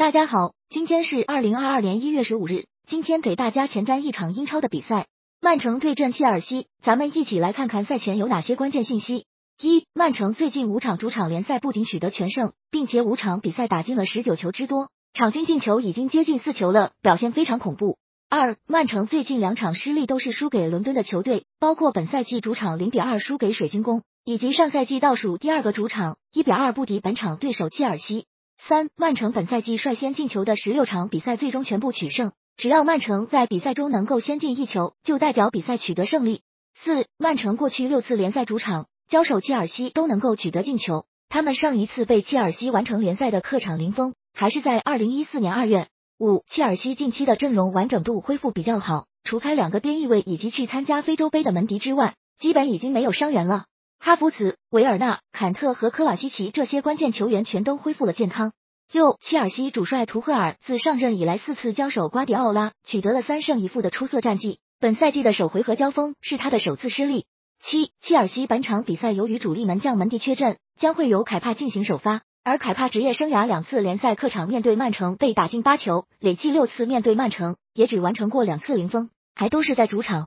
大家好，今天是二零二二年一月十五日。今天给大家前瞻一场英超的比赛，曼城对阵切尔西。咱们一起来看看赛前有哪些关键信息。一、曼城最近五场主场联赛不仅取得全胜，并且五场比赛打进了十九球之多，场均进球已经接近四球了，表现非常恐怖。二、曼城最近两场失利都是输给伦敦的球队，包括本赛季主场零比二输给水晶宫，以及上赛季倒数第二个主场一比二不敌本场对手切尔西。三、曼城本赛季率先进球的十六场比赛最终全部取胜，只要曼城在比赛中能够先进一球，就代表比赛取得胜利。四、曼城过去六次联赛主场交手切尔西都能够取得进球，他们上一次被切尔西完成联赛的客场零封还是在二零一四年二月。五、切尔西近期的阵容完整度恢复比较好，除开两个边翼位以及去参加非洲杯的门迪之外，基本已经没有伤员了。哈弗茨、维尔纳、坎特和科瓦西奇这些关键球员全都恢复了健康。六，切尔西主帅图赫尔自上任以来四次交手瓜迪奥拉，取得了三胜一负的出色战绩。本赛季的首回合交锋是他的首次失利。七，切尔西本场比赛由于主力门将门迪缺阵，将会由凯帕进行首发。而凯帕职业生涯两次联赛客场面对曼城被打进八球，累计六次面对曼城也只完成过两次零封，还都是在主场。